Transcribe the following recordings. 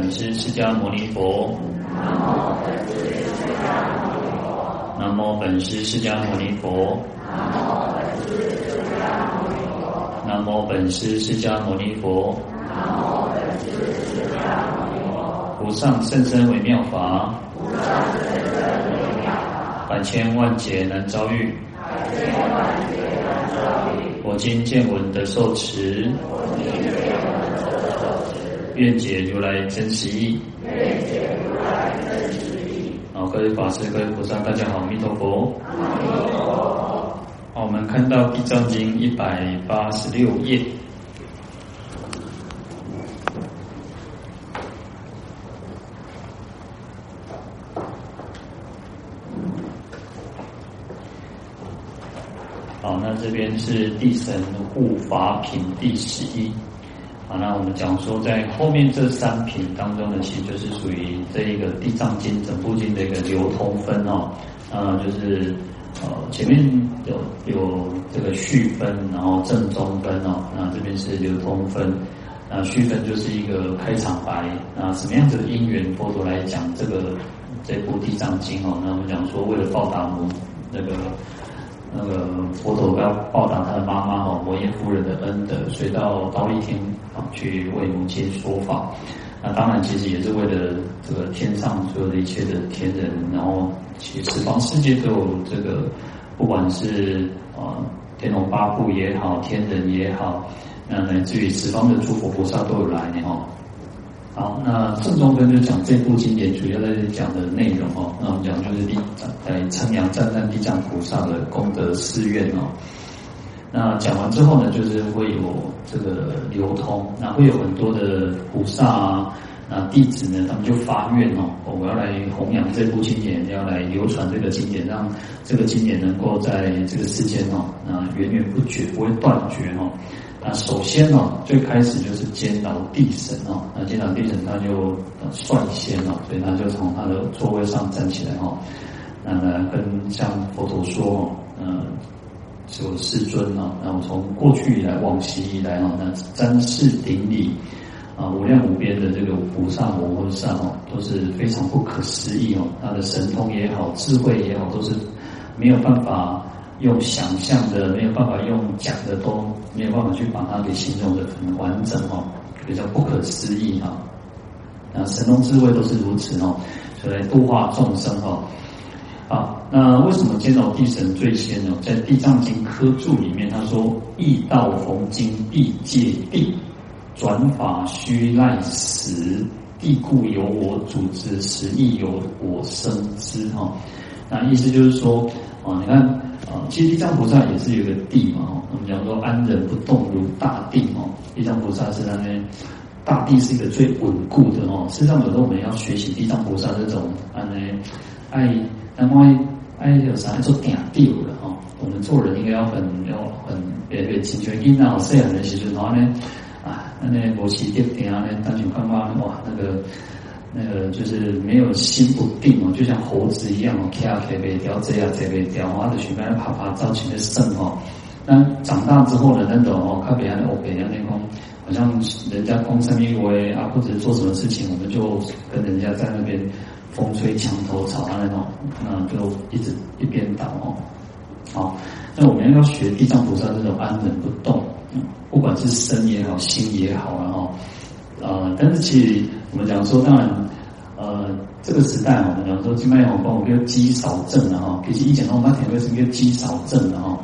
本师释迦牟尼佛。南无本师释迦牟尼佛。南无本师释迦牟尼佛。无上甚深微妙法。百千万劫难遭遇。我今见闻得受持。愿解如来真实义。愿解如来真实义。好，各位法师、各位菩萨，大家好，阿弥陀佛。阿弥陀佛。好，我们看到《地藏经》一百八十六页。好，那这边是地神护法品第十一。好，那我们讲说，在后面这三品当中呢，其实就是属于这一个《地藏经》整部经的一个流通分哦。啊，就是呃前面有有这个序分，然后正中分哦。那这边是流通分，那序分就是一个开场白。那什么样子的因缘，佛陀来讲这个这部《地藏经》哦？那我们讲说，为了报答母那个。那个佛陀要报答他的妈妈哈摩耶夫人的恩德，所以到忉利天啊去为母亲说法。那当然其实也是为了这个天上所有的一切的天人，然后其实十方世界都有这个，不管是啊天龙八部也好，天人也好，那乃至于十方的诸佛菩萨都有来哈。好，那正中分就讲这部经典主要在讲的内容哦。那我们讲就是地在称扬赞叹地藏菩萨的功德誓愿哦。那讲完之后呢，就是会有这个流通，那会有很多的菩萨啊，那弟子呢，他们就发愿哦，我要来弘扬这部经典，要来流传这个经典，让这个经典能够在这个世间哦，那源源不绝，不会断绝哦。那首先呢，最开始就是监牢地神哦，那监牢地神他就率先哦，所以他就从他的座位上站起来哦，那来跟向佛陀说哦，嗯，说世尊哦，那我从过去以来，往昔以来哦，那瞻视顶礼啊，无量无边的这个菩萨摩诃萨哦，都是非常不可思议哦，他的神通也好，智慧也好，都是没有办法。用想象的没有办法用讲的都没有办法去把它给形容的很完整哦，比较不可思议哈。那神通智慧都是如此哦，所以度化众生哦。好，那为什么见到地神最先呢？在《地藏经》科注里面，他说：“易道逢经必戒地，转法须赖时，地故由我主之，时亦由我生之。”哈，那意思就是说，哦，你看。啊，其实地藏菩萨也是有个地嘛，哦，我们讲说安忍不动如大地哦，地藏菩萨是那边大地是一个最稳固的哦。事实上，有时候我们要学习地藏菩萨这种安呢爱，那么爱有啥做顶地的哦。我们做人应该要很要很别别亲像囡仔细汉的时阵，然后呢啊，那那无起跌顶啊，那当时看哇那个。那个就是没有心不定哦，就像猴子一样哦，跳啊跳不掉，这样这边掉，啊，的去边爬爬造起的圣哦。那长大之后呢那种哦，看别像欧北那种，好像人家攻三一围啊，或者做什么事情，我们就跟人家在那边风吹墙头草啊那种，那就一直一边倒哦。好，那我们要学地藏菩萨这种安忍不动，不管是身也好，心也好然后。呃，但是其实我们讲说，当然，呃，这个时代我们讲说，金麦红光，我们叫积少症的哈。其实以前我们讲的是叫积少症的哈。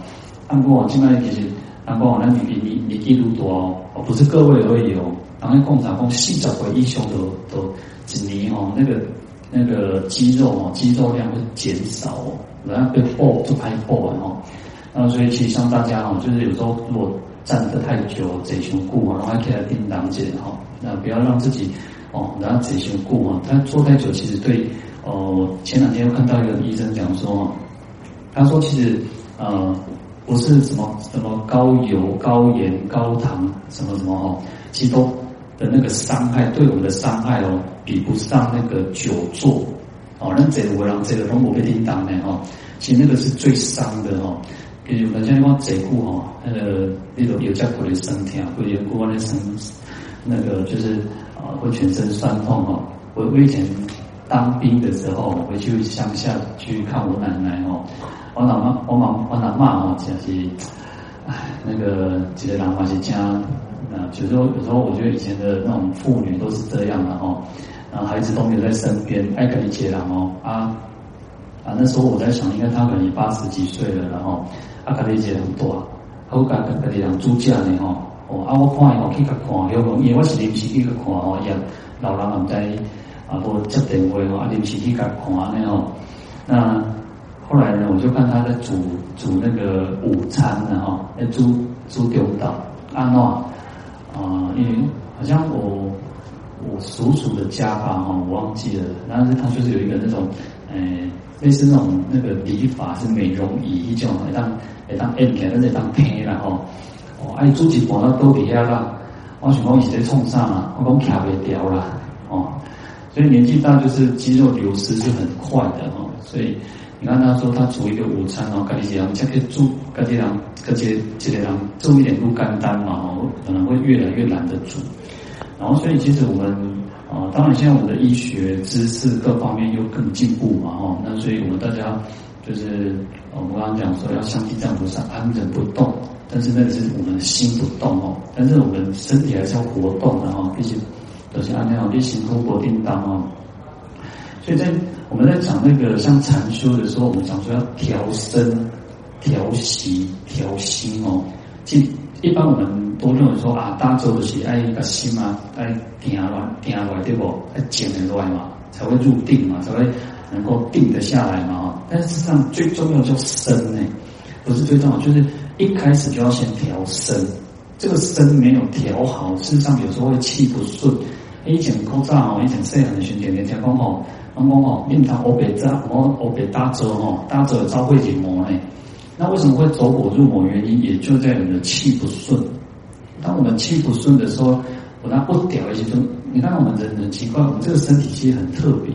按过往金麦其实按过往那比比你你记录多哦，不是各位而已哦。然后共产共细小回英雄都都几年哦，那个那个肌肉哦，肌肉量会减少哦，然后被爆就拍爆了哦。那所以其实像大家哦，就是有时候如果站得太久，嘴胸固啊，然后起来叮当紧哈。那不要让自己哦，然后嘴型固啊。他坐太久，其实对哦。前两天又看到一个医生讲说，他说其实呃不是什么什么高油、高盐、高糖什么什么哦，其实都的那个伤害对我们的伤害哦，比不上那个久坐哦。那这个我让这个龙骨被叮当的哦，其实那个是最伤的哦。比如像讲坐久哈，那个那种有家苦的身体啊，或者有过的身。那个就是啊，会全身酸痛哦。我我以前当兵的时候，回去乡下去看我奶奶哦，我老妈我妈我老妈哦，就是唉那个几个人嘛是家啊，有时候有时候我觉得以前的那种妇女都是这样的哦，然后孩子都没有在身边，爱跟你接人哦啊。啊，那时候我在想，应该他可能八十几岁了，然后啊，家里姐很多，好家家家里人住家呢吼，哦，啊，我看伊我去甲看，有无？因为我是临时去甲看哦，也老人也唔知啊，无接电话哦，啊，临时去甲看呢吼。那后来呢，我就看他在煮煮那个午餐呢吼，在煮煮丢到安诺啊，因为好像我我叔叔的家吧哈，我忘记了，但是他就是有一个那种，诶、类似那种那个理发是美容仪一种，会当会当 M 起来，会当平啦吼。哦，哎，煮一半都底下啦。我想讲一直在创啥啊？我讲卡袂掉啦。哦，所以年纪大就是肌肉流失是很快的哦。所以你看他说他煮一个午餐哦，家己这样才可以煮，家己人，家己一个人做一点不简单嘛哦，可能会越来越懒得煮。然后所以其实我们。啊，当然，现在我们的医学知识各方面又更进步嘛，哈，那所以我们大家就是，我们刚刚讲说要像地藏菩萨安忍不动，但是那个是我们心不动哦，但是我们身体还是要活动的哈，毕竟都是安那样，必行不活叮当哦。所以在我们在讲那个像禅修的时候，我们讲说要调身、调息、调心哦，即一般我们。都认为说啊，大咒的是爱一个心啊，爱定来定来对不？爱静下来嘛，才会入定嘛，才会能够定得下来嘛。但是事实上最重要叫身呢，不是最重要，就是一开始就要先调身。这个身没有调好，事实上有时候会气不顺。以前口罩哦，以前细汉的时候天天听讲哦，讲哦，念他欧北扎，我欧北大咒哦，大咒招会解魔呢。那为什么会走火入魔？原因也就在你的气不顺。当我们气不顺的时候，我那不屌一些就，你看我们人很奇怪，我们这个身体其实很特别。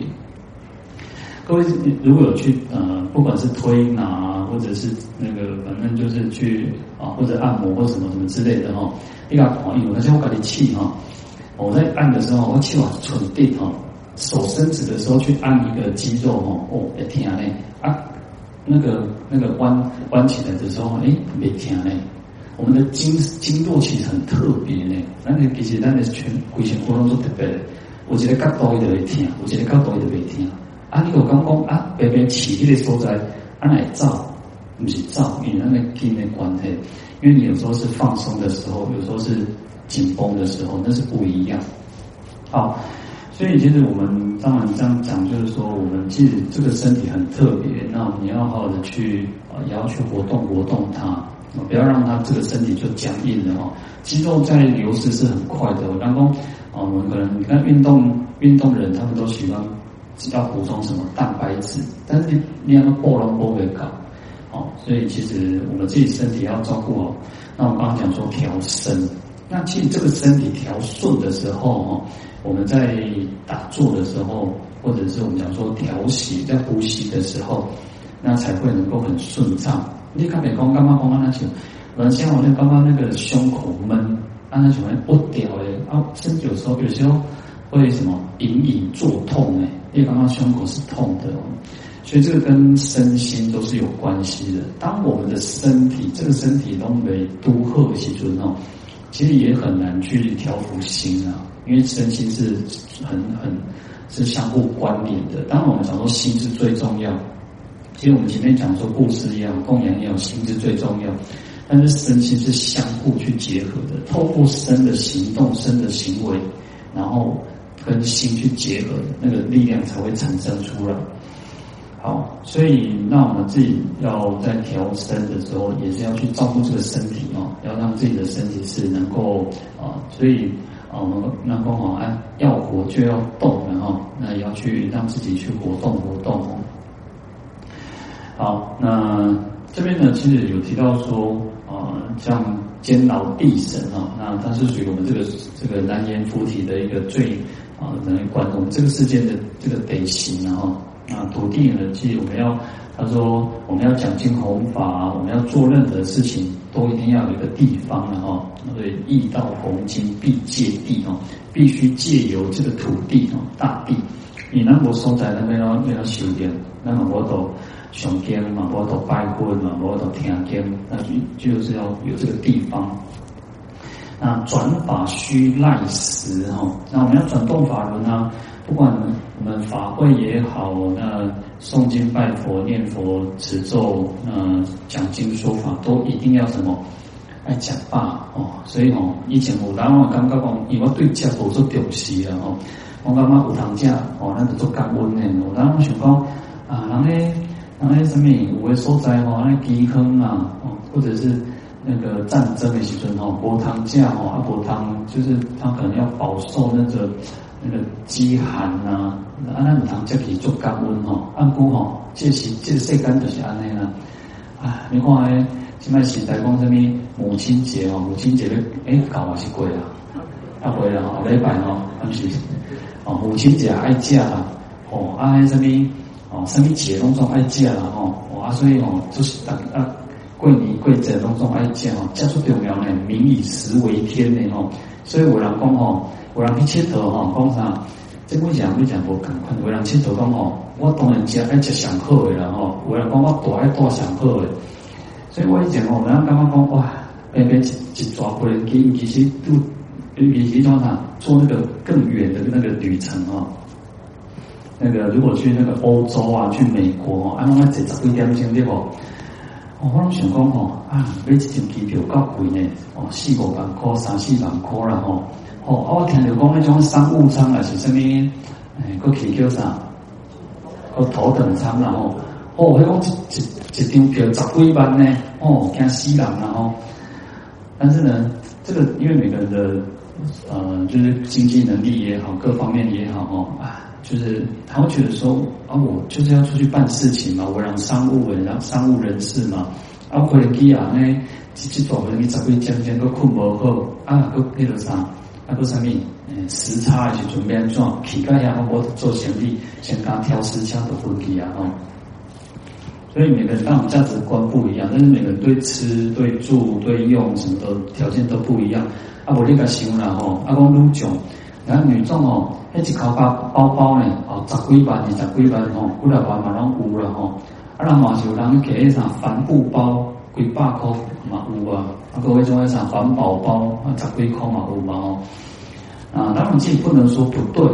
各位如果有去呃，不管是推拿或者是那个，反正就是去啊，或者按摩或什么什么之类的哈，你看朋友，而且我感觉气哈，我在按的时候，我气往纯定哈，手伸直的时候去按一个肌肉哈，哦，会疼嘞啊，那个那个弯弯起来的时候，哎，没疼嘞。我们的经经络其实很特别呢，那个其实那个全规身活动都特别的。我觉得角度伊就会听，我觉得角度伊就会听。啊，你有刚讲啊，别别起迄个所在，啊来照，不是照，与那个筋的关系。因为你有时候是放松的时候，有时候是紧绷的时候，那是不一样。好，所以其实我们当然这样讲，就是说我们其实这个身体很特别，那你要好好的去啊，也要去活动活动它。不要让他这个身体就僵硬了哦，肌肉在流失是很快的。然后，我们可能你看运动运动人，他们都喜欢要补充什么蛋白质，但是你你要暴龙不会搞哦。所以其实我们自己身体要照顾好。那我刚刚讲说调身，那其实这个身体调顺的时候哦，我们在打坐的时候，或者是我们讲说调息在呼吸的时候，那才会能够很顺畅。你看美工刚刚刚刚那些，原先我那刚刚那个胸口闷，啊那种不掉的，啊甚至有时候有时候会什么隐隐作痛诶，因为刚刚胸口是痛的，所以这个跟身心都是有关系的。当我们的身体这个身体都没都合起来哦，其实也很难去调伏心啊，因为身心是很很是相互关联的。当我们讲说心是最重要。其实我们前面讲说故事也好，供养也好，心是最重要，但是身心是相互去结合的。透过身的行动、身的行为，然后跟心去结合，那个力量才会产生出来。好，所以那我们自己要在调身的时候，也是要去照顾这个身体哦，要让自己的身体是能够啊，所以啊，我们那个好啊，要活就要动，然后那也要去让自己去活动活动哦。好，那这边呢，其实有提到说，啊、像坚牢地神啊，那它是属于我们这个这个南阎浮提的一个最啊，能管我们这个世界的这个德行，然后啊，土地呢，其实我们要他说我们要讲经弘法，我们要做任何事情，都一定要有一个地方，然后所以易到弘经必借地哦，必须借由这个土地哦，大地，你那无所在那边哦，要修炼，那么我都上经嘛，我都拜过嘛，我都听经，那就就是要有这个地方。那转法需赖时哈，那我们要转动法轮啊，不管我们法会也好，那诵经拜佛、念佛、持咒、嗯讲经说法，都一定要什么爱讲法哦。所以哦，以前我当我感觉讲，因为我对这无做重视了哦，我感觉有当这哦，那就做感恩的。我当我想讲啊，人咧，人咧什么有的所在哦，那饥荒啊，哦，或者是。那个战争的时阵吼，无汤食吼，啊无汤就是他可能要饱受那个那个饥寒呐，啊那无汤食去做高温吼，按估吼，这是这个世间就是安尼啦。啊，你看诶，现在时代讲什么母亲节哦，母亲节咧，诶，搞还是过啦，啊过啦吼，礼拜吼，还是哦，母亲节爱食啦，哦，啊迄什么哦，什么节拢总爱食啦吼，啊所以吼，就是等啊。过年过节拢总爱食吼，食出重要呢，民以食为天呢吼。所以有人讲吼，有人去佚佗吼，讲啥？这我讲你讲无共款。有人佚佗讲吼，我当然食爱食上好的啦吼。有人讲我大爱大上好的。所以我以前吼，我们刚刚讲哇，偏偏一一抓过来，其其实都比其他啥做那个更远的那个旅程啊。那个如果去那个欧洲啊，去美国，啊，那几十几点钟对不？我拢想讲吼，啊，买一张机票够贵呢，哦，四五万块、三四万块啦吼。哦，我听着讲那种商务舱啊是啥物？诶，个起叫啥？个头等舱啦吼。哦，迄讲一一一张票十几万呢，哦，惊死人啦吼。但是呢，这个因为每个人的呃，就是经济能力也好，各方面也好吼啊。就是他会觉得说啊，我就是要出去办事情嘛，我让商务人，让商务人士嘛，啊，可能机啊呢，去去做可能十几天天都困不好，啊，都那个啥，啊，都啥物，嗯，时差是准备安怎，乞丐呀，我做生意，先刚挑时差的问题啊，哦，所以每个人当然价值观不一样，但是每个人对吃、对住、对用什么的条件都不一样，啊，我那个想啦吼，啊，讲女种，然后女种哦。那一卡包包包呢？哦，十几万、二十几万吼，几来万嘛拢有了吼。啊，人嘛是有人去迄啥帆布包，几百块嘛有啊。啊，各位种迄啥环保包，啊，十几块嘛有嘛吼。啊，当然这不能说不对，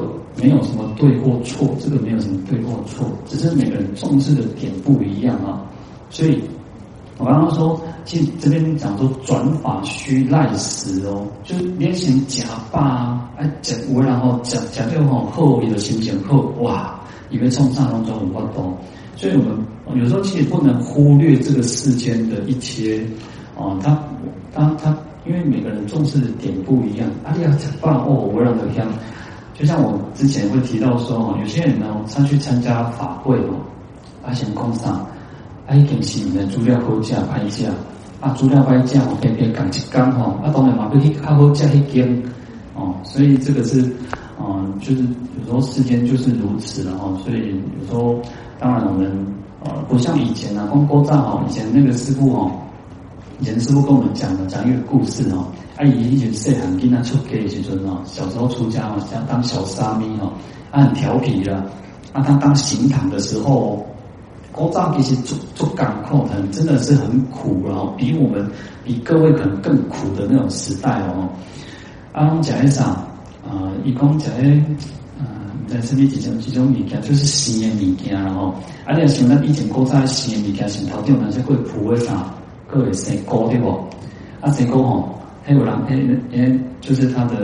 没有什么对或错，这个没有什么对或错，只是每个人重视的点不一样啊。所以。我刚刚说，其实这边讲说转法须赖时哦，就是练习假发啊，哎假我然后假假就吼后一个心情后哇，以为从上当中很不懂，所以我们有时候其实不能忽略这个世间的一切哦，他他他，因为每个人重视的点不一样，啊呀假发哦，我让的像，就像我之前会提到说哦，有些人呢他去参加法会哦，发现工商。啊，已经是的资料好食歹食，啊，资料歹食，我偏偏讲一讲吼，啊，当然嘛，比较好食一点，哦，所以这个是，嗯，就是有时候世间就是如此了哈，所以有时候当然我们呃不像以前啊，光锅灶哈，以前那个师傅哦，以前师傅跟我们讲的讲一个故事哦，啊，以前细汉囡仔出家的时阵哦，小时候出家哦，想当小沙弥哦，啊，很调皮的，啊，他当行堂的时候。锅灶其实做做港口很真的是很苦，然后比我们比各位可能更苦的那种时代哦。阿龙讲一场，啊，一共讲诶，嗯，在身边几种几种物件，就是新的物件然后，啊，你想那以前锅灶生的物件，是头顶那些会铺的啥，各位生锅对不？啊，生锅吼，还有人诶诶，就是他的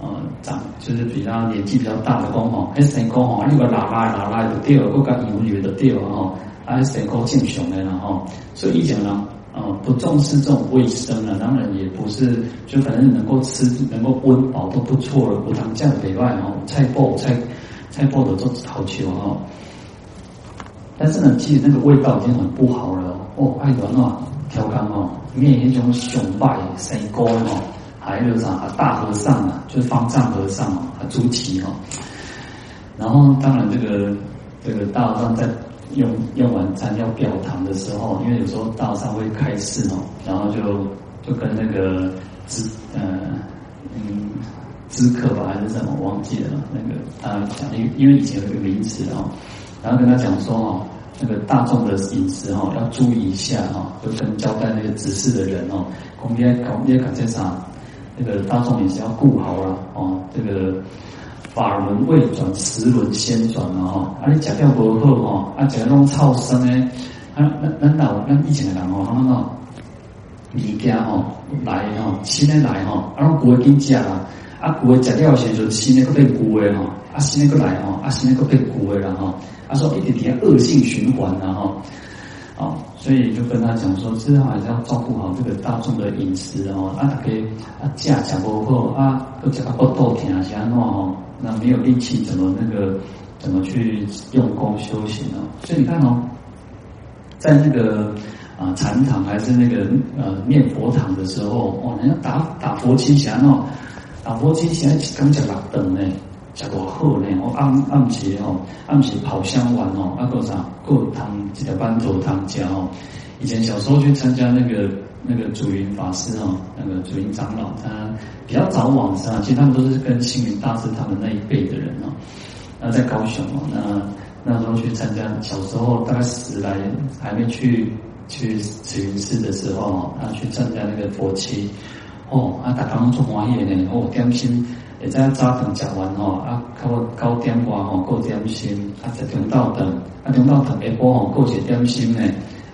呃长，就是比他年纪比较大的公吼，诶生锅吼，你个拉拉拉拉就掉，个个油油的掉吼。还是谁够健雄的了哈，所以以前呢，呃，不重视这种卫生了，当然也不是，就反正能够吃，能够温饱都不错了。不当这样北外哦，菜脯菜菜脯的都好球哈。但是呢，其实那个味道已经很不好了哦，爱暖暖调羹哦，里面有一种雄败生高哦，还有啥大和尚啊，就是方丈和尚啊，朱祁哦。然后当然这个这个大和尚在。用用晚餐要表堂的时候，因为有时候道上会开示哦，然后就就跟那个知呃嗯知客吧，还是什么？我忘记了。那个啊讲，因因为以前有个名词哦，然后跟他讲说哦，那个大众的饮食哈要注意一下哈，就跟交代那个执事的人哦，公业搞业搞这啥，那个大众饮食要顾好了哦，这个法轮未转，时轮先转了哈，啊你吃掉不好哈，啊吃那种臭生的，啊那那老那以前的人哦，他们哦，物件哦来哈，新的来哈，啊不会跟讲啊。啊，旧的食了时就新的搁变旧的吼，啊新的搁来吼，啊新的搁变旧的啦吼，啊说一点点恶性循环啦吼，啊，所以就跟他讲说，之后还是要照顾好这个大众的饮食哦，啊大家啊食食不好啊，都食个肚肚疼是安怎吼，那没有力气怎么那个怎么去用功修行呢？所以你看哦，在那个啊禅堂还是那个呃念佛堂的时候，哦，人家打打佛七祥哦。打佛七现在刚讲六等呢，食多好呢。我暗暗时哦，暗时跑香丸哦，啊个啥，过汤一条班头汤加哦。以前小时候去参加那个那个祖云法师哦，那个祖云长老，他比较早往生，其实他们都是跟星云大师他们那一辈的人哦。那在高雄哦，那那时候去参加，小时候大概十来还没去去慈云寺的时候，他去参加那个佛七。哦，啊，大家拢做欢喜呢。哦，点心也在早顿食完吼，啊，到九点外吼，过点心，啊，在中昼顿，啊，中昼顿下晡吼，过一点心呢。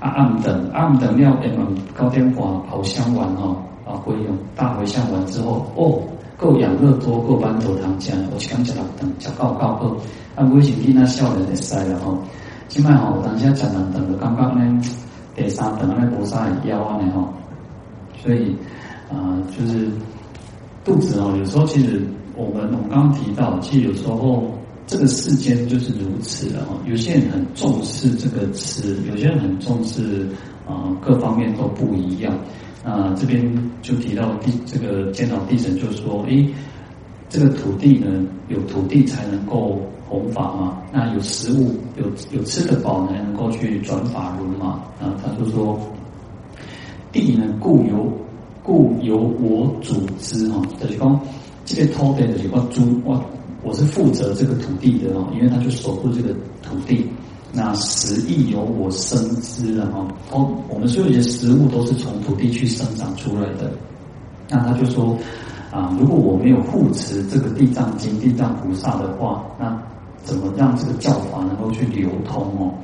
啊，暗顿，暗顿了，下晡九点外跑香丸吼，啊，回用大回向完之后，哦，够养乐多，够班头汤吃，我是刚食六顿，食够够好。啊，微信囡仔少年会使了吼。即摆吼，有当时食两顿就感觉呢，第三顿安尼无啥会枵安尼吼，所以。啊，就是肚子哦，有时候其实我们我们刚提到，其实有时候这个世间就是如此的哈。有些人很重视这个吃，有些人很重视啊，各方面都不一样。啊，这边就提到地这个见到地神就说，诶，这个土地呢，有土地才能够弘法嘛。那有食物，有有吃得饱才能够去转法轮嘛。啊，他就说，地呢固有。故由我主之哈，就是讲这个土地就是我主，我我是负责这个土地的哦，因为他就守护这个土地。那食亦由我生之了哈，哦，我们所有的食物都是从土地去生长出来的。那他就说啊，如果我没有护持这个地藏经、地藏菩萨的话，那怎么让这个教法能够去流通哦？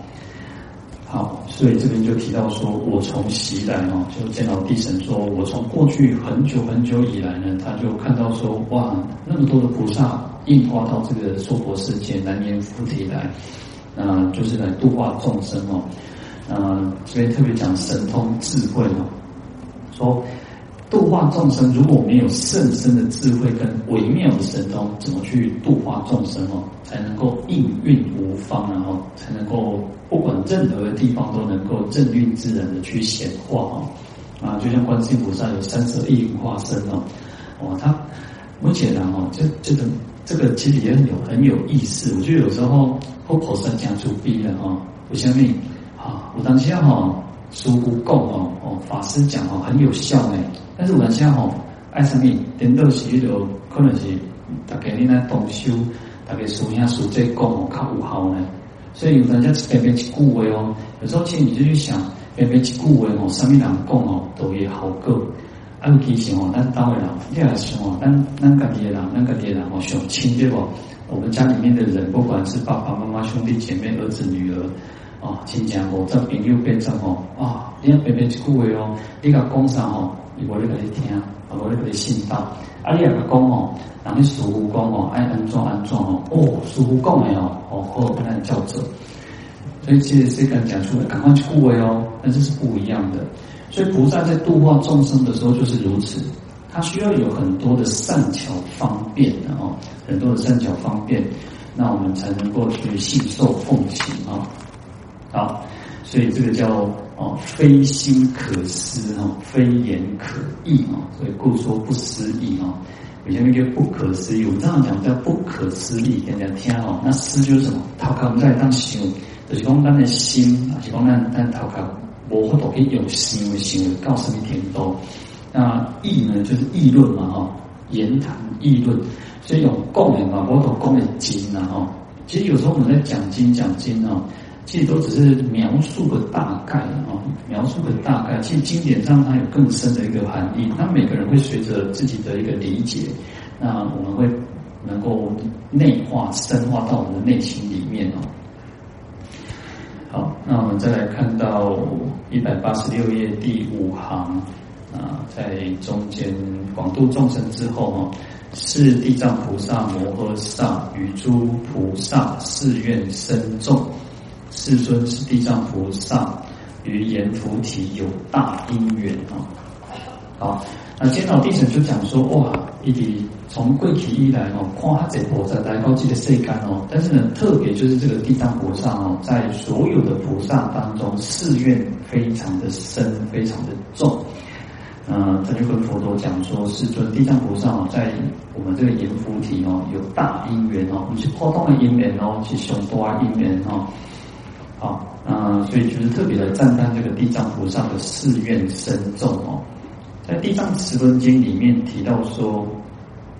好，所以这边就提到说，我从习来哦，就见到地神说，我从过去很久很久以来呢，他就看到说，哇，那么多的菩萨应化到这个娑婆世界，南阎浮提来，啊，就是来度化众生哦，啊，所以特别讲神通智慧哦，说度化众生如果没有甚深的智慧跟微妙的神通，怎么去度化众生哦，才能够应运无方，然后才能够。不管任何地方都能够正运自然的去显化哦，啊，就像观世音菩萨有三十二应化身哦，哦，他目前呢哦，这这个这个其实也很有很有意思。我觉得有时候佛菩萨讲出逼了哈，为什么啊？我当下哈，师父讲哦哦，法师讲哦很有效呢。但是我当下哈，爱什么？点都是一种可能是大概你那动修，大概师兄师姐讲哦较有效呢。所以有人家边边一句话哦，有时候其实你就去想边边一句话哦，上面人讲哦都也好过。按提醒哦，那当然了，第二是哦，那那个爹啦，那个爹啦哦，兄亲对不？我们家里面的人，不管是爸爸妈妈、兄弟姐妹、儿子女儿哦，亲家哦，在朋友边上哦，啊，你要边边去顾为哦，你个工商哦，你我你个你听，我你个你信道，啊，你个讲哦。人家师父讲哦，爱安装安装哦，哦，师父讲的哦，哦，好，那叫做。所以其实这个讲出来，赶快去护卫哦，那这是不一样的。所以菩萨在度化众生的时候就是如此，他需要有很多的善巧方便的哦，很多的善巧方便，那我们才能够去信受奉行啊。好，所以这个叫哦，非心可思哈，非言可议啊，所以故说不思议啊。有些那个不可思议，我们这样讲叫不可思议，给大家听哦。那思就是什么？头壳在当想，就是讲咱的心，是讲咱咱头壳无法度去用想的想的告诉你听多。那议呢，就是议论嘛，哈，言谈议论，所以用讲的嘛，我都讲的经呐哈。其实有时候我们在讲经讲经啊，其实都只是描述个大概啊，描述个大概。其实经典上它有更深的一个含义，那每个人会随着自己的一个理解，那我们会能够内化、深化到我们的内心里面哦。好，那我们再来看到一百八十六页第五行啊，在中间广度众生之后哈。是地藏菩萨摩诃萨与诸菩萨誓愿深重，世尊是地藏菩萨与阎浮提有大因缘啊。好，那见到地神就讲说，哇，一滴从过去以来哦，夸这菩萨来到这个世间哦，但是呢，特别就是这个地藏菩萨哦，在所有的菩萨当中，誓愿非常的深，非常的重。嗯，他就跟佛陀讲说，世尊地藏菩萨哦，在我们这个阎浮提哦，有大因缘哦，不是普通的因缘哦，是上大因缘哦。好，嗯，所以就是特别来赞叹这个地藏菩萨的誓愿深重哦。在《地藏十轮经》里面提到说，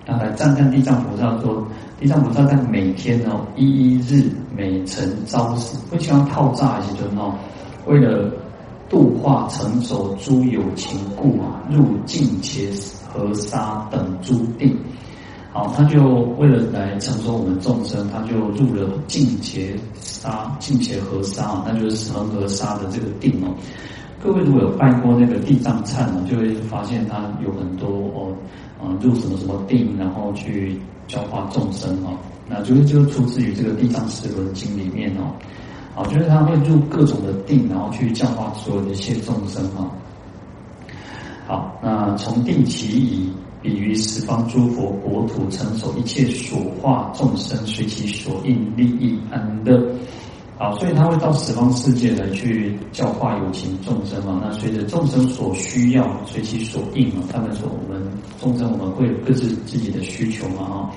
他来赞叹地藏菩萨说，地藏菩萨在每天哦，一一日每晨朝时，会喜欢套炸一些就哦，为了。度化成熟诸有情故啊，入净伽河沙等诸定。好，他就为了来成熟我们众生，他就入了净伽沙、净伽河沙，那就是恒河沙的这个定哦。各位如果有拜过那个地藏忏呢，就会发现他有很多哦，啊，入什么什么定，然后去教化众生哦。那就是就出自于这个《地藏十轮经》里面哦。好，就是他会入各种的定，然后去教化所有的一切众生哈。好，那从定起以，比于十方诸佛国土，成熟一切所化众生，随其所应利益安乐。好，所以他会到十方世界来去教化有情众生嘛。那随着众生所需要，随其所应嘛。他们说我们众生，我们会有各自自己的需求嘛哈，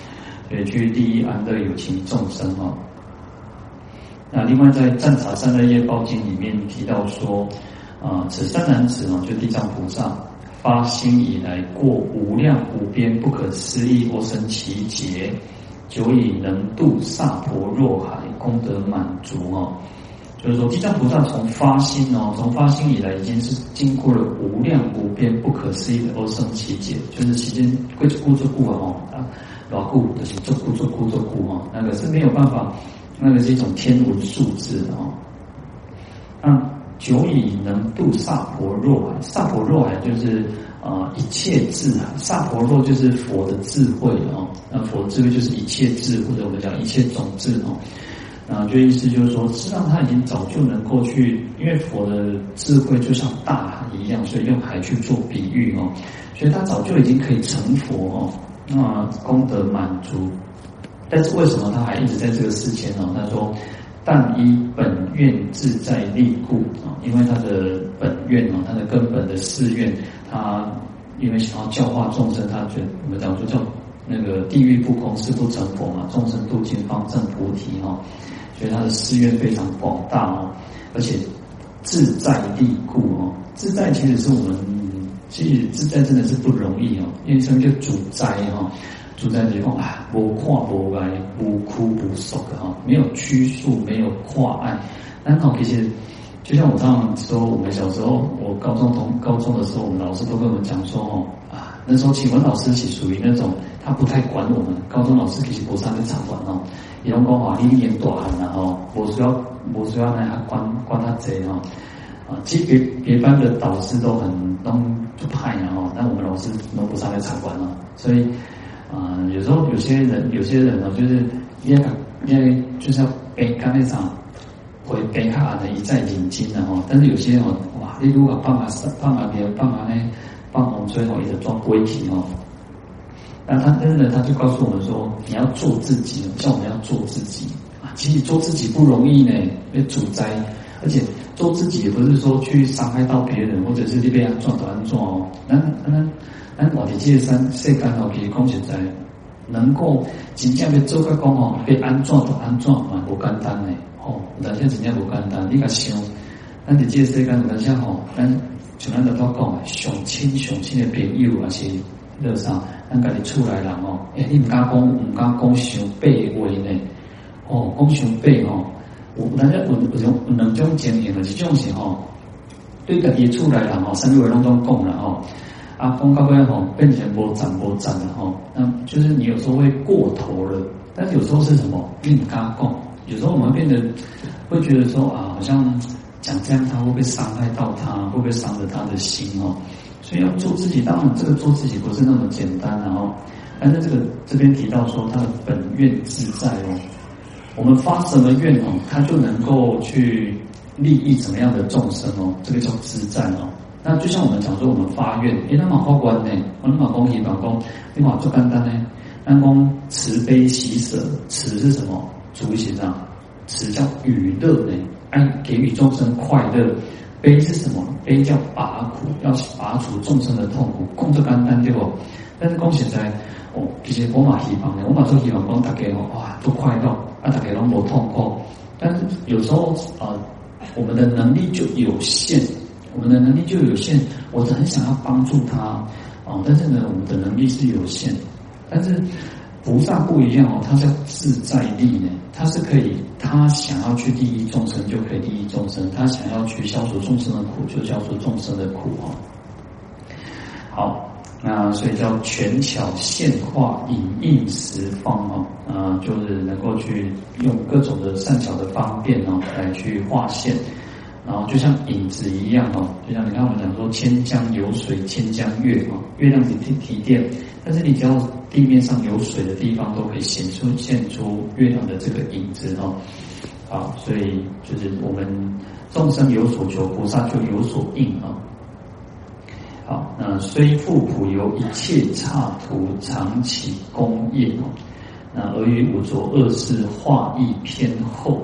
所以去利益安乐有情众生哈。那另外在《赞茶三昧业报经》里面提到说，啊，此三男子啊，就地藏菩萨发心以来，过无量无边不可思议阿僧只劫，久已能度萨婆若海，功德满足哦。就是说，地藏菩萨从发心哦，从发心以来，已经是经过了无量无边不可思议的阿僧只劫，就是期间会做故做故哦，啊，老故的是做故做故做故哦，那个是没有办法。那个是一种天文数字哦，那久已能度萨婆若海，萨婆若海就是啊、一切智啊，萨婆若就是佛的智慧哦，那佛智慧就是一切智，或者我们讲一切种智哦，啊，就意思就是说，实际上他已经早就能够去，因为佛的智慧就像大海一样，所以用海去做比喻哦，所以他早就已经可以成佛哦，那功德满足。但是为什么他还一直在这个世间呢？他说：“但依本愿自在力故啊，因为他的本愿啊，他的根本的誓愿，他因为想要教化众生，他觉我们讲说叫那个地狱不空誓不成佛嘛，众生度尽方证菩提哈，所以他的誓愿非常广大哦，而且自在力故哦，自在其实是我们其实自在真的是不容易哦，因为什么叫主宰哈？”住在地方啊，无跨无碍，无哭无受的哈，没有拘束，没有跨爱。那好，其实就像我这样说，我们小时候，我高中同高中的时候，我们老师都跟我们讲说哦啊，那时候启文老师是属于那种他不太管我们，高中老师其实不是很常管哦，也用讲话你演短然后我需要我需要让他管管他贼哈啊，其实别别班的导师都很都就派然后，但我们老师都不上来常管了，所以。啊、有时候有些人，有些人呢，就是因为因为就是要背刚那场会背下的一再引经的哈，但是有些人哇，你如果帮忙帮忙别人帮忙呢，帮忙最后一个装规矩哦，那他真的他就告诉我们说，你要做自己，叫我们要做自己啊，其实做自己不容易呢，要主宰，而且做自己也不是说去伤害到别人，或者是你被人撞到人撞哦，那那。咱我哋这三世间哦，其实讲实在，能够真正要做个讲哦，要安怎就安怎嘛，无简单嘞，吼，人生真正无简单。你甲想，咱伫即个世间人生吼，咱像咱头先讲，上亲上亲的朋友，还是乐啥，咱家己厝内人哦，诶，你唔敢讲，唔敢讲伤八话呢？哦，讲伤八哦，有咱这有有种有两种经验的，一种是吼，对家己厝内人哦，三句话拢总讲了吼，啊，讲到尾吼，变成无赞无赞的吼，那就是你有时候会过头了，但是有时候是什么？你唔敢讲，有时候我们变得会觉得说啊，好像讲这样他会不会伤害到他，会不会伤了他的心哦？所以要做自己，当然这个做自己不是那么简单，然后，但是这个这边提到说他的本愿自在哦，我们发什么愿哦，他就能够去利益什么样的众生哦，这个叫自在哦。那就像我们讲说，我们发愿，诶，那么好观呢，我那么恭喜老公，你往做简单呢，安公慈悲喜舍，慈是什么？主语写上，慈叫与乐呢，爱给予众生快乐。悲是什么？悲叫拔苦，要拔除众生的痛苦，共这甘单对不？但是讲现在哦，其实我嘛希望呢，我嘛做希望讲大家哦，哇，都快乐，啊，大家拢无痛苦。但是有时候啊、呃，我们的能力就有限，我们的能力就有限。我很想要帮助他哦、但是呢，我们的能力是有限，但是。菩萨不一样哦，他叫自在力呢，他是可以，他想要去利益众生就可以利益众生，他想要去消除众生的苦就消除众生的苦哦。好，那所以叫权巧现化隐应十方哦，啊，就是能够去用各种的善巧的方便哦，来去化现，然后就像影子一样哦，就像你看我们讲说千江有水千江月哦，月亮是提提电，但是你只要。地面上有水的地方都可以显出现出月亮的这个影子哦，好，所以就是我们众生有所求，菩萨就有所应啊。好，那虽复普游一切刹土，常起功业哦。那而于五浊恶世化意偏厚，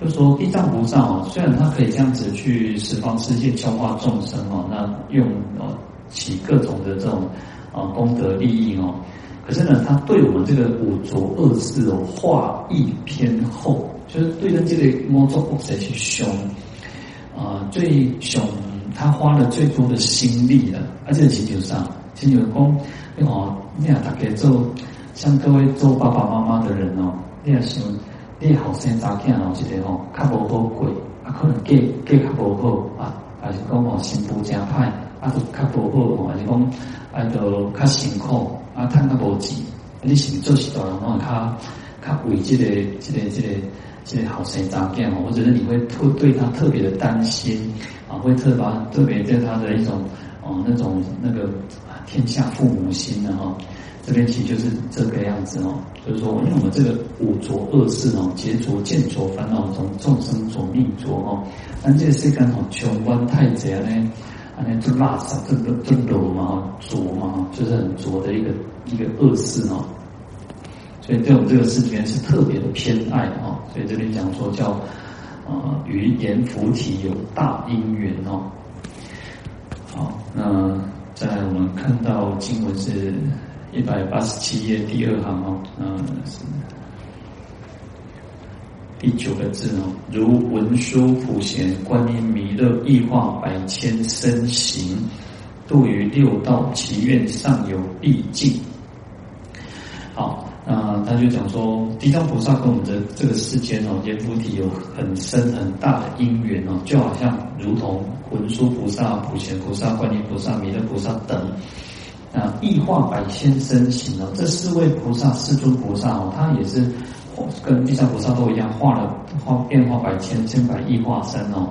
就是说地藏菩萨哦，虽然他可以这样子去十方世界教化众生哦，那用哦起各种的这种啊功德利益哦。可是呢，他对我们这个五浊恶世哦，化意偏厚，就是对着这个魔咒恶贼去凶，啊、最凶，他花了最多的心力了。而且请求上，请求公，你哦，你啊大概做，像各位做爸爸妈妈的人哦，你也想，你后生查囝哦，一个哦，较无好过，啊，可能嫁嫁较无好啊，还是讲哦，新妇真歹，啊，都较无好，还是讲啊，都较辛苦。啊，趁较无钱，你是做事大人拢会较较为这个、这个、这个、这个后生查囝哦，我觉得你会特对他特别的担心啊，会特别特别对他的一种哦那种那个天下父母心的哈，这边其实就是这个样子哦，就是说，因为我们这个五浊恶世哦，劫浊见浊烦恼中众生浊命浊哦，但这个世间哦，穷观太贼呢。啊那就垃圾，这个这个嘛，浊嘛，就是很浊的一个一个恶事哦。所以对我们这个世间是特别的偏爱哦。所以这边讲说叫啊，与阎浮提有大因缘哦。好，那在我们看到经文是一百八十七页第二行哦，嗯是。第九个字哦，如文殊普贤观音弥勒亿化百千身形，度于六道，其愿尚有毕竟。好，那他就讲说，地藏菩萨跟我们的这个世间哦，阎浮提有很深很大的因缘哦，就好像如同文殊菩萨、普贤菩萨、观音菩萨、弥勒菩萨等啊，亿化百千身形哦，这四位菩萨、四尊菩萨哦，他也是。跟地藏菩萨都一样，化了化变化百千千百亿化身哦，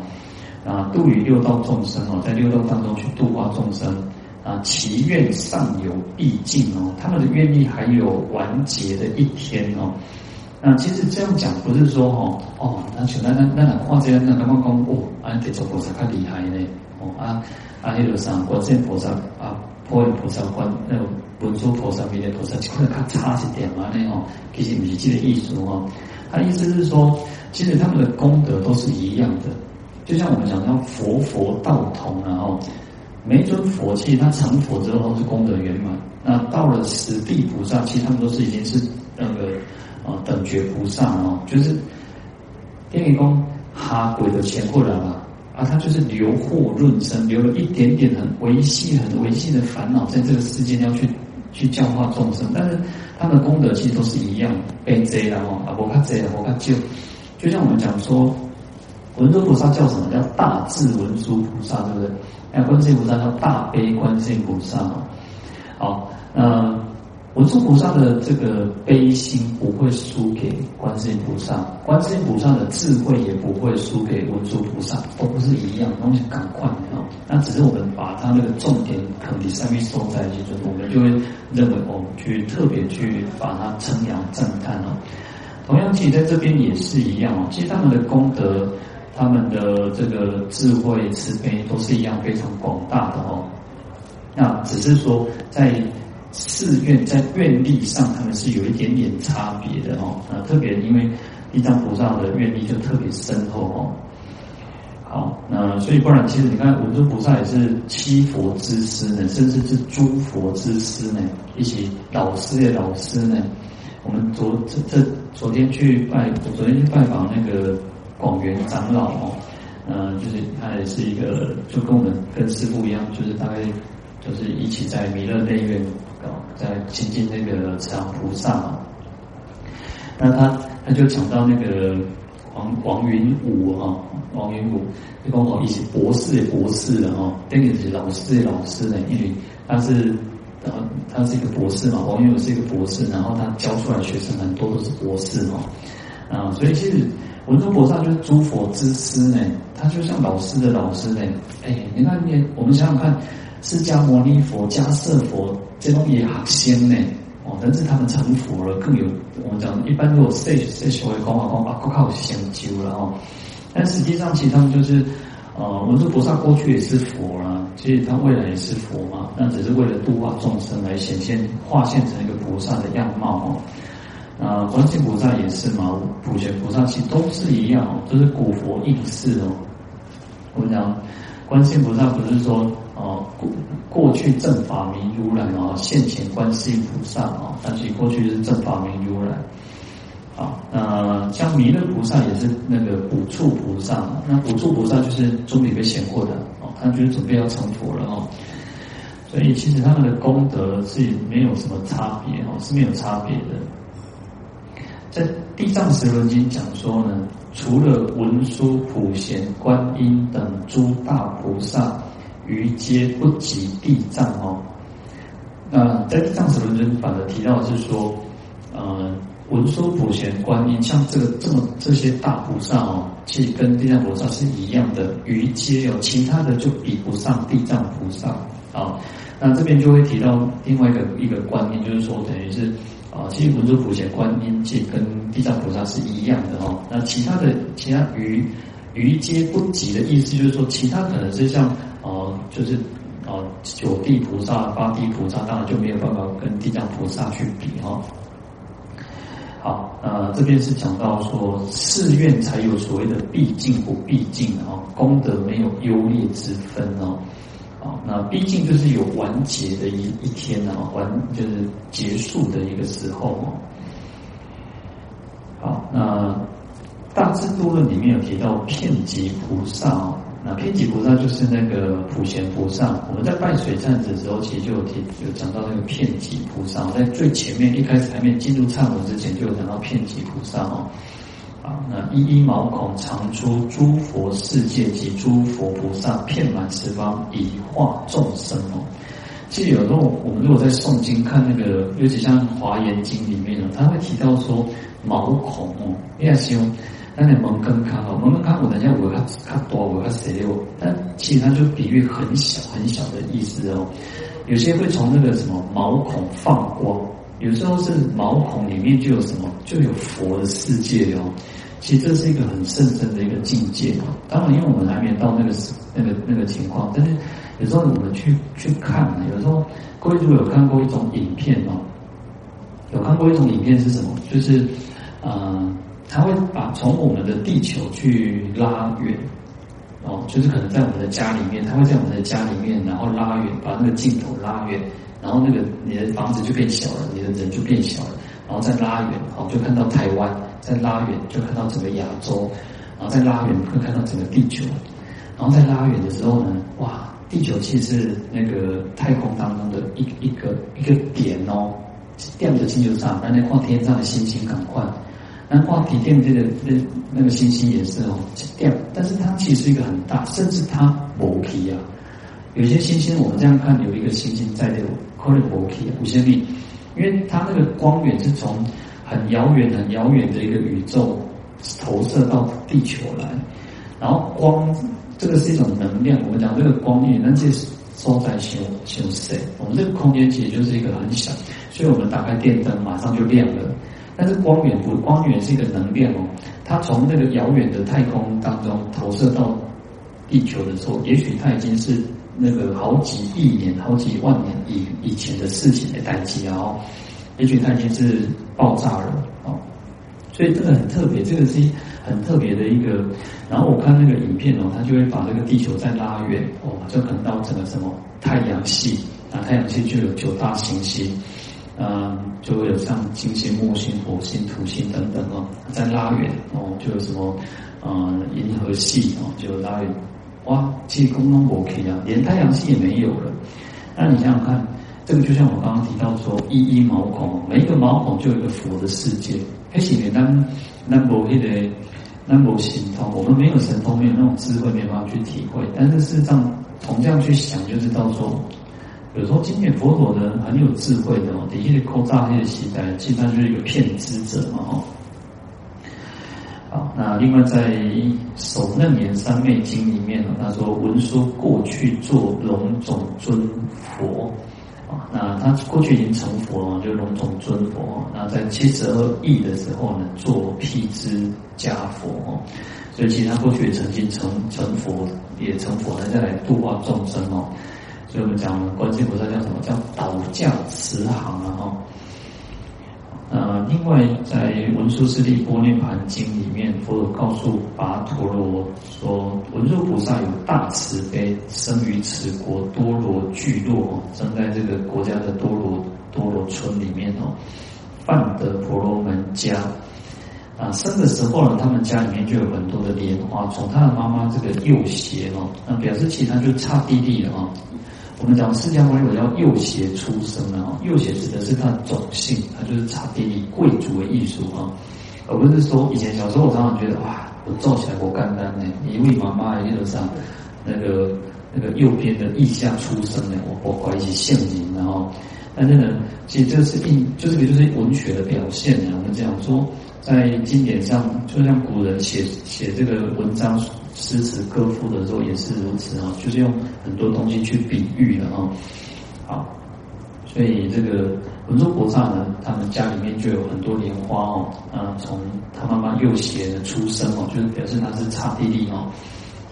啊，度于六道众生哦，在六道当中去度化众生啊，其愿尚有毕竟哦，他们的愿力还有完结的一天哦。那其实这样讲不是说哦哦，那像那那那画这样那刚刚讲哦，啊，地藏菩萨较厉害呢哦啊啊，那个啥观世菩萨啊，普贤菩萨观那个。文殊菩萨、弥勒菩萨，可能他差一点嘛？那哦，其实不是这个意思哦。他意思是说，其实他们的功德都是一样的。就像我们讲到佛佛道同，然后每一尊佛，其实他成佛之后都是功德圆满。那到了十地菩萨，其实他们都是已经是那个啊等觉菩萨哦，就是天理公哈鬼的前后人啊。啊，他就是留祸润生，留了一点点很维系、很维系的烦恼，在这个世间要去去教化众生，但是他们的功德其实都是一样，被贼然后啊，不看贼，不看救，就像我们讲说，文殊菩萨叫什么？叫大智文殊菩萨，对不对？那观世音菩萨叫大悲观世音菩萨嘛。好，那。文殊菩萨的这个悲心不会输给观世音菩萨，观世音菩萨的智慧也不会输给文殊菩萨，都不是一样东西，赶快啊！那只是我们把它那个重点可能上面收在一起，我们就会认为我们去特别去把它称扬赞叹哦。同样，其实在这边也是一样哦。其实他们的功德、他们的这个智慧、慈悲都是一样非常广大的哦。那只是说在。寺院在愿力上，他们是有一点点差别的哦。啊，特别因为地藏菩萨的愿力就特别深厚哦。好，那所以不然，其实你看文殊菩萨也是七佛之师呢，甚至是诸佛之师呢，一起老师的老师呢。我们昨这这昨天去拜，昨天去拜访那个广元长老哦，嗯，就是他也是一个，就跟我们跟师父一样，就是大概就是一起在弥勒内院。在亲近那个慈航菩萨。嘛，那他他就讲到那个王王云武哈，王云武，就刚好一起博士的博士了哈，那个是老师的老师呢，因为他是呃他是一个博士嘛，王云武是一个博士，然后他教出来学生很多都是博士嘛，啊，所以其实文殊菩萨就是诸佛之师呢，他就像老师的老师呢，哎，你看你我们想想看。释迦牟尼佛、迦叶佛这种也好仙呢，哦，但是他们成佛了，更有我们讲，一般如果说说学会讲话讲话，更靠成就了哦。但实际上，其实他们就是，呃，文殊菩萨过去也是佛啦，其实他未来也是佛嘛，那只是为了度化众生来显现、化现成一个菩萨的样貌哦。啊，观世菩萨也是嘛，普贤菩萨其实都是一样，都是古佛应世哦。我们讲，观世菩萨不是说。哦，过过去正法明如来啊，现前观世音菩萨啊，但是过去是正法明如来。啊，那像弥勒菩萨也是那个补处菩萨，那补处菩萨就是终于被显过的哦，他就是准备要成佛了哦。所以其实他们的功德是没有什么差别哦，是没有差别的。在《地藏十轮经》讲说呢，除了文殊、普贤、观音等诸大菩萨。于皆不及地藏哦。那在地藏十轮经反而提到是说，呃，文殊、普贤、观音，像这个这么这些大菩萨哦，其实跟地藏菩萨是一样的。于皆有其他的就比不上地藏菩萨啊。那这边就会提到另外一个一个观念，就是说等于是啊，其实文殊、普贤、观音，其实跟地藏菩萨是一样的哦。那其他的其他于余皆不及的意思，就是说其他可能是像。哦，就是哦，九地菩萨、八地菩萨，当然就没有办法跟地藏菩萨去比哈。好，呃，这边是讲到说寺院才有所谓的毕竟不毕竟啊，功德没有优劣之分哦。啊，那毕竟就是有完结的一一天啊，完就是结束的一个时候哦。好，那大智度论里面有提到遍吉菩萨哦。那遍吉菩萨就是那个普贤菩萨。我们在拜水忏子的时候，其实就有提有讲到那个遍吉菩萨。在最前面一开始还没进入忏文之前，就有讲到遍吉菩萨哦。啊，那一一毛孔常出诸佛世界及诸佛菩萨遍满十方以化众生哦。其实有时候我们如果在诵经看那个，尤其像华严经里面呢，他会提到说毛孔哦，要用。那你门更看哦，门更看我等下我要看多，我要谁哦？但其实它就比喻很小很小的意思哦。有些会从那个什么毛孔放光，有时候是毛孔里面就有什么，就有佛的世界哦。其实这是一个很甚深的一个境界哦。当然，因为我们还没到那个那个那个情况，但是有时候我们去去看，有时候各位如果有看过一种影片哦，有看过一种影片是什么？就是呃。他会把从我们的地球去拉远，哦，就是可能在我们的家里面，他会在我们的家里面，然后拉远，把那个镜头拉远，然后那个你的房子就变小了，你的人就变小了，然后再拉远，哦，就看到台湾，再拉远就看到整个亚洲，然后再拉远会看到整个地球，然后再拉远的时候呢，哇，地球其实是那个太空当中的一一个一个点哦，点着星球上，那那画天上的星星赶快，那画地点这个那那个星星也是哦，掉，但是它其实是一个很大，甚至它无体啊。有些星星我们这样看，有一个星星在这个可能无体啊，无限密，因为它那个光源是从很遥远很遥远的一个宇宙投射到地球来，然后光。这个是一种能量，我们讲这个光源，那这是收在修修谁？我们这个空间其实就是一个很小，所以我们打开电灯马上就亮了。但是光源不，光源是一个能量哦，它从那个遥远的太空当中投射到地球的时候，也许它已经是那个好几亿年、好几万年以以前的事情的代际啊，哦，也许它已经是爆炸了哦。所以这个很特别，这个是很特别的一个。然后我看那个影片哦，它就会把这个地球再拉远哦，就可能到整个什么太阳系啊，太阳系就有九大行星，嗯，就会有像金星、木星、火星、土星等等哦，在拉远哦，就有什么嗯银河系哦，就拉远哇，其实空中 OK 啊，连太阳系也没有了。那你想想看，这个就像我刚刚提到说，一一毛孔，每一个毛孔就有一个佛的世界。开始你当那某一个那某神通，我们没有神通，没有那种智慧，没办法去体会。但是事实上，从这样去想，就知道说，有时候今天佛陀的很有智慧的哦，底下的扣炸那些时代，基本上就是一个骗知者嘛哦。好，那另外在《首楞严三昧经》里面呢，他说闻说过去做龙种尊佛。啊，那他过去已经成佛了，就龙种尊佛。那在七十二亿的时候呢，做辟支迦佛哦。所以其实他过去也曾经成成佛，也成佛了，再来度化众生哦。所以我们讲观世菩萨叫什么？叫导驾慈航啊哈。呃，另外在《文殊师利般涅槃经》里面，佛有告诉跋陀罗说：“文殊菩萨有大慈悲，生于此国多罗聚落，生在这个国家的多罗多罗村里面哦，梵得婆罗门家啊，生的时候呢，他们家里面就有很多的莲花，从他的妈妈这个右胁哦，那表示其他就差弟弟了啊。”我们讲释迦牟尼佛叫右胁出生啊，右胁指的是他的种姓，他就是刹帝利贵族的艺术啊，而不是说以前小时候我常常觉得哇，我造起来我干单呢，一位妈妈一路上那个那个右边的腋下出生的，我我怀疑是姓名然后，但是呢，其实这是印，就是个就是文学的表现呢。我们这样说在经典上，就像古人写写这个文章。诗词歌赋的时候也是如此啊，就是用很多东西去比喻的啊。好，所以这个文殊菩萨呢，他们家里面就有很多莲花哦，啊，从他妈妈右胁的出生哦，就是表示他是刹帝利哦，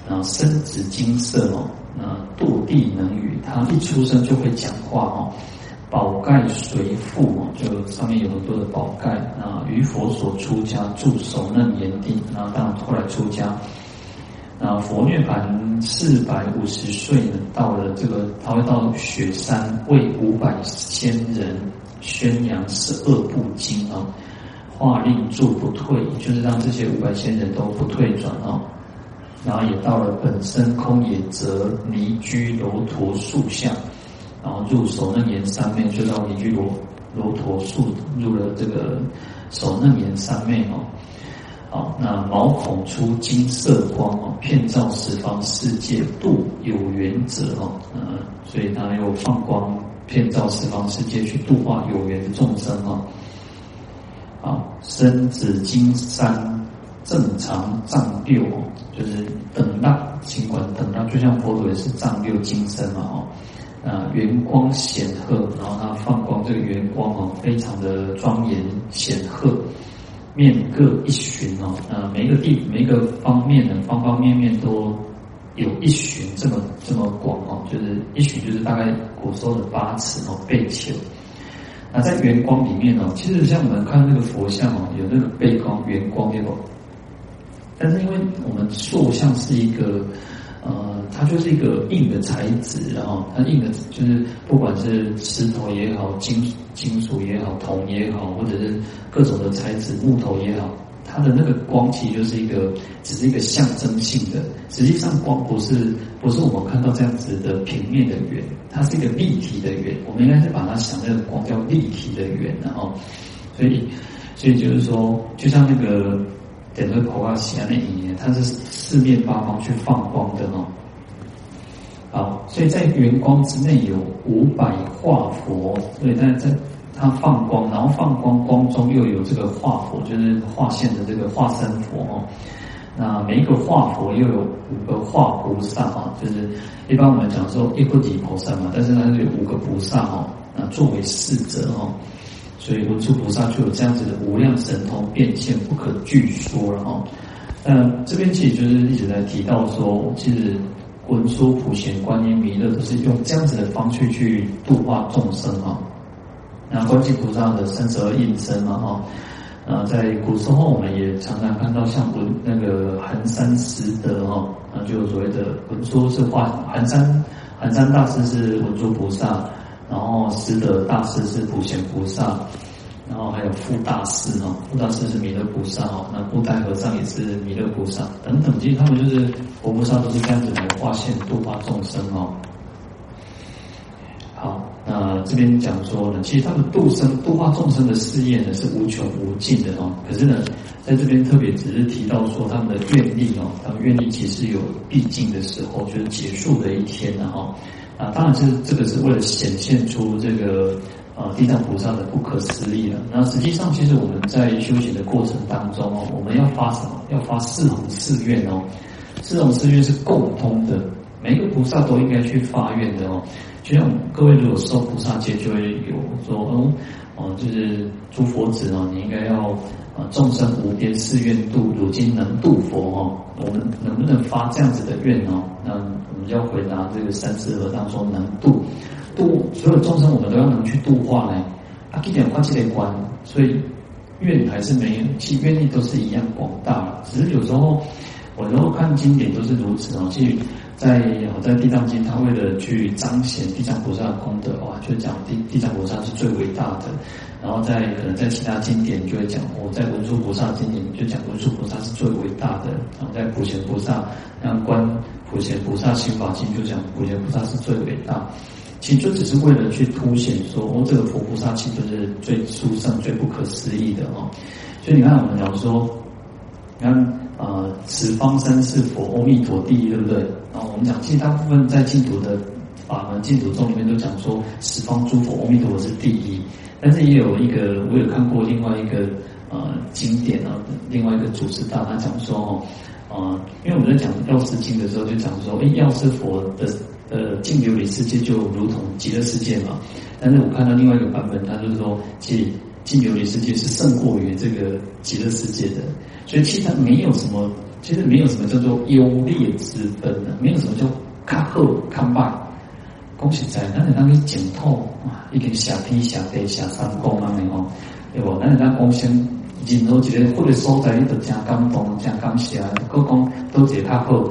啊，身紫金色哦，啊，堕地能语，他一出生就会讲话哦，宝盖随父，就上面有很多的宝盖啊，于佛所出家住守楞严定，然后当然后来出家。那佛涅槃四百五十岁呢，到了这个，他会到雪山为五百仙人宣扬十二部经啊，化令住不退，就是让这些五百仙人都不退转啊。然后也到了本生空也则离居罗陀树下，然后入手楞严三昧，就到尼居罗罗陀树入了这个手楞严三昧哦。好，那毛孔出金色光哦，遍照十方世界，度有缘者哦，嗯，所以他又放光遍照十方世界去度化有缘的众生哦。啊，身紫金山正常丈六哦，就是等大，尽管等大，就像佛陀也是丈六金身嘛哦，啊，圆光显赫，然后它放光这个圆光哦，非常的庄严显赫。面各一旬哦，呃，每一个地每一个方面呢，方方面面都有一旬这么这么广哦，就是一旬就是大概古时候的八尺哦，背丘。那在圆光里面哦，其实像我们看那个佛像哦，有那个背光圆光对不？但是因为我们塑像是一个。呃，它就是一个硬的材质，然后它硬的，就是不管是石头也好，金金属也好，铜也好，或者是各种的材质，木头也好，它的那个光其实就是一个，只是一个象征性的。实际上光不是不是我们看到这样子的平面的圆，它是一个立体的圆。我们应该是把它想那个光叫立体的圆，然后，所以所以就是说，就像那个点个口啊西啊那一年，它是四面八方去放光的哦。好，所以在圆光之内有五百化佛，所以在在它放光，然后放光光中又有这个化佛，就是化现的这个化身佛哦。那每一个化佛又有五个化菩萨啊，就是一般我们讲说一菩提菩萨嘛，但是它是有五个菩萨哦，那作为侍者哦，所以文殊菩萨就有这样子的无量神通变现不可具说了哦。那这边其实就是一直在提到说，其实。文殊、普贤、观音、弥勒都是用这样子的方式去度化众生啊。那观世菩萨的三十二应身嘛哈，呃，在古时候我们也常常看到像文那个寒山拾得哈，啊，就所谓的文殊是化寒山，寒山大师是文殊菩萨，然后师的大师是普贤菩萨。然后还有富大师哦，富大师是弥勒菩萨哦，那布袋和尚也是弥勒菩萨等等，其实他们就是佛菩萨都是这样子来化现度化众生哦。那这边讲说呢，其实他们度生度化众生的事业呢是无穷无尽的哦。可是呢，在这边特别只是提到说他们的愿力哦，他们愿力其实有毕尽的时候，就是结束的一天了哈。啊，当然是这个是为了显现出这个。啊，地藏菩萨的不可思议了。那实际上，其实我们在修行的过程当中哦，我们要发什么？要发四弘誓愿哦。四弘誓愿是共通的，每一个菩萨都应该去发愿的哦。就像各位如果受菩萨戒，就会有说哦哦，就是诸佛子哦，你应该要啊众生无边誓愿度，如今能度佛哦。我们能不能发这样子的愿哦？那我们要回答这个三世和尚说能度。度所有众生，我们都要能去度化呢。啊，一点关系的关，所以愿还是没有，其愿力都是一样广大。只是有时候，我能够看经典都是如此哦。其实在好在地藏经，他为了去彰显地藏菩萨的功德，哇，就讲地地藏菩萨是最伟大的。然后在可能在其他经典就会讲，我在文殊菩萨经典就讲文殊菩萨是最伟大的。然后在普贤菩萨，像观普贤菩萨心法经就讲普贤菩萨是最伟大。其实就只是为了去凸显说，哦，这个佛菩萨其实是最殊胜、最不可思议的哦。所以你看，我们讲说，你看，呃，十方三世佛，阿弥陀第一，对不对？然后我们讲，其实大部分在净土的法门、净土宗里面都讲说，十方诸佛，阿弥陀佛是第一。但是也有一个，我有看过另外一个呃经典啊，另外一个祖师大他讲说哦，呃，因为我们在讲药师经的时候就讲说，哎，药师佛的。呃，净琉璃世界就如同极乐世界嘛，但是我看到另外一个版本，他就是说，其实净琉璃世界是胜过于这个极乐世界的，所以其实没有什么，其实没有什么叫做优劣之分的，没有什么叫看好看坏。恭喜在，那你当你净土啊，已经下天下地下三公啊，没有，对不？那你当光先任何一个或者所在，你都真感动，真感谢，各讲都解他好。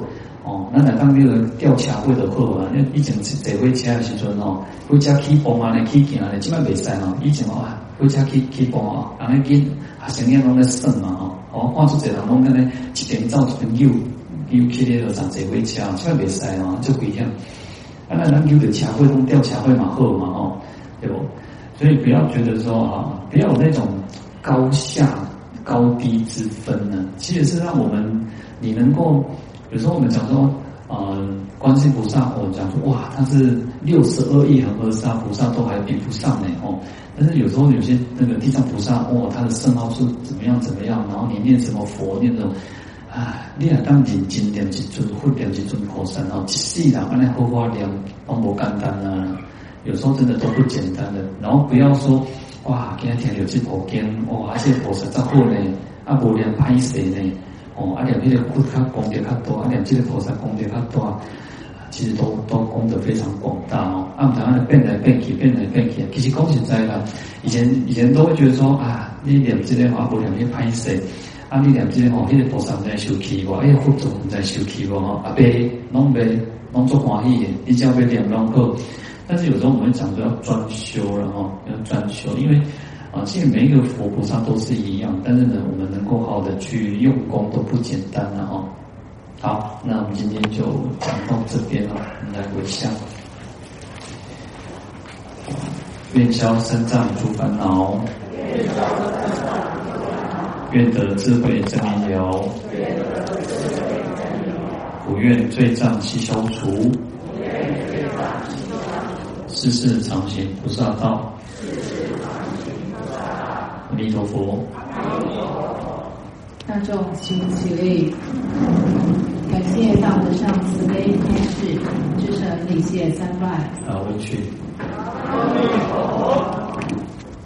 哦，那来当那个吊车会的好啊，因以前坐火车的时阵哦，火车起步啊，起行啊，基本袂使哦。以前哦，火车起起步哦，人咧见学生囝拢在耍嘛哦，哦，看出一个人拢跟咧一边走一边扭，扭起咧就上坐火车，基本袂使哦，就危险。啊，那咱扭的车会同吊车会嘛好嘛哦，对不？所以不要觉得说啊，不要有那种高下高低之分呢，其实是让我们你能够。有时候我们讲说，呃，观世菩萨，我讲说，哇，他是六十二亿恒河沙菩萨都还比不上呢，哦。但是有时候有些那个地藏菩萨，哇，他的圣号是怎么样怎么样，然后你念什么佛，念什么，啊，你还当认真念一尊，或念一尊菩萨，然后一世人安尼好好念，都不简单啊。有时候真的都不简单的。然后不要说，哇，今天听有这部经，哇，而且菩萨真好呢，啊，无念歹势呢。哦，阿念这个菩萨功德较多，阿两这个菩萨功德较大，其实都都功德非常广大哦。啊，不然变来变去，变来变去，其实讲实在的，以前以前都会觉得说啊，你念这个话不念去歹势，啊，你念这个哦，那个菩萨在受气我那个，佛祖在受气哇，哈，阿伯拢袂拢做欢喜的，你只要被念拢好。但是有时候我们讲说要专修了哈，要专修，因为。啊，其实每一个佛菩萨都是一样，但是呢，我们能够好好的去用功都不简单了哦。好，那我们今天就讲到这边了，我们来回向。愿消三障诸烦恼，愿得智慧真明了，不愿罪障悉消除，世世常行菩萨道。阿弥陀佛。大众请起立，感谢大和尚慈悲开示，至诚礼谢三拜。好，回去。